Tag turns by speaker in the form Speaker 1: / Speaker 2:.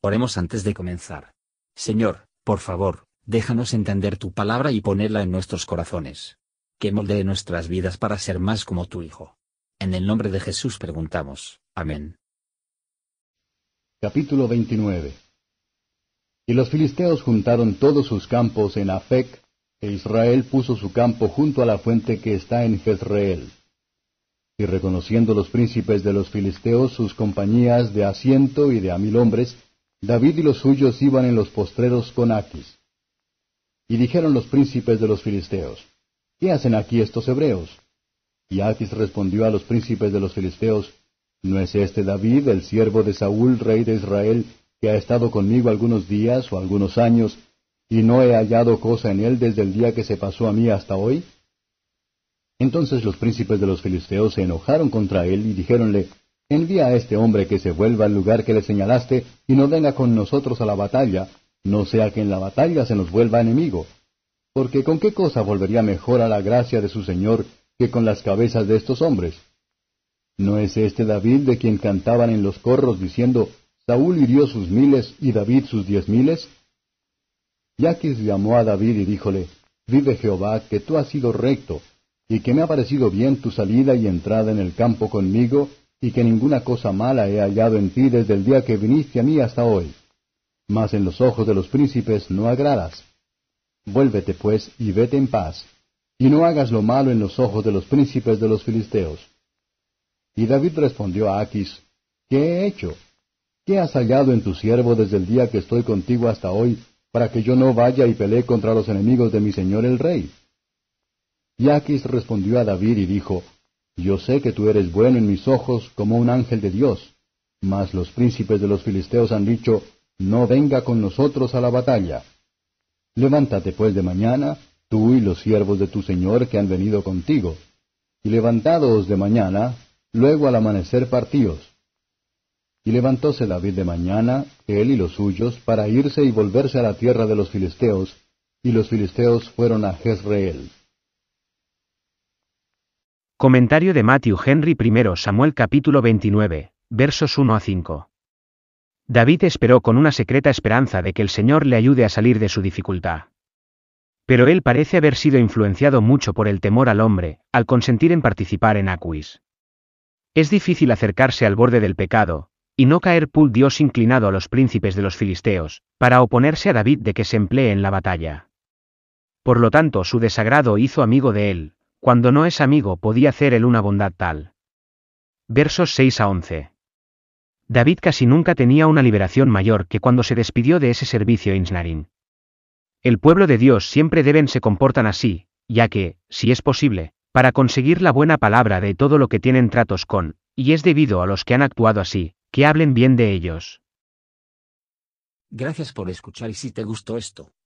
Speaker 1: Oremos antes de comenzar. Señor, por favor, déjanos entender tu palabra y ponerla en nuestros corazones. Que moldee nuestras vidas para ser más como tu Hijo. En el nombre de Jesús preguntamos. Amén.
Speaker 2: Capítulo 29 Y los filisteos juntaron todos sus campos en Afec, e Israel puso su campo junto a la fuente que está en Jezreel. Y reconociendo los príncipes de los filisteos sus compañías de a ciento y de a mil hombres, David y los suyos iban en los postreros con Aquis. Y dijeron los príncipes de los filisteos, ¿qué hacen aquí estos hebreos? Y Aquis respondió a los príncipes de los filisteos, ¿no es este David, el siervo de Saúl, rey de Israel, que ha estado conmigo algunos días o algunos años, y no he hallado cosa en él desde el día que se pasó a mí hasta hoy? Entonces los príncipes de los filisteos se enojaron contra él y dijéronle, Envía a este hombre que se vuelva al lugar que le señalaste y no venga con nosotros a la batalla, no sea que en la batalla se nos vuelva enemigo. Porque con qué cosa volvería mejor a la gracia de su Señor que con las cabezas de estos hombres? ¿No es este David de quien cantaban en los corros diciendo, Saúl hirió sus miles y David sus diez miles? Yaquis llamó a David y díjole, Vive Jehová, que tú has sido recto, y que me ha parecido bien tu salida y entrada en el campo conmigo, y que ninguna cosa mala he hallado en ti desde el día que viniste a mí hasta hoy. Mas en los ojos de los príncipes no agradas. Vuélvete pues y vete en paz, y no hagas lo malo en los ojos de los príncipes de los filisteos. Y David respondió a Aquis, ¿Qué he hecho? ¿Qué has hallado en tu siervo desde el día que estoy contigo hasta hoy, para que yo no vaya y pelee contra los enemigos de mi señor el rey? Y Aquis respondió a David y dijo, yo sé que tú eres bueno en mis ojos como un ángel de Dios. Mas los príncipes de los filisteos han dicho, No venga con nosotros a la batalla. Levántate pues de mañana, tú y los siervos de tu Señor que han venido contigo. Y levantados de mañana, luego al amanecer partíos. Y levantóse David de mañana, él y los suyos, para irse y volverse a la tierra de los filisteos, y los filisteos fueron a Jezreel.
Speaker 3: Comentario de Matthew Henry I Samuel capítulo 29, versos 1 a 5. David esperó con una secreta esperanza de que el Señor le ayude a salir de su dificultad. Pero él parece haber sido influenciado mucho por el temor al hombre, al consentir en participar en Aquis. Es difícil acercarse al borde del pecado, y no caer pul Dios inclinado a los príncipes de los filisteos, para oponerse a David de que se emplee en la batalla. Por lo tanto su desagrado hizo amigo de él, cuando no es amigo podía hacer él una bondad tal. Versos 6 a 11. David casi nunca tenía una liberación mayor que cuando se despidió de ese servicio Insnarin. El pueblo de Dios siempre deben se comportan así, ya que, si es posible, para conseguir la buena palabra de todo lo que tienen tratos con, y es debido a los que han actuado así, que hablen bien de ellos.
Speaker 1: Gracias por escuchar y si te gustó esto,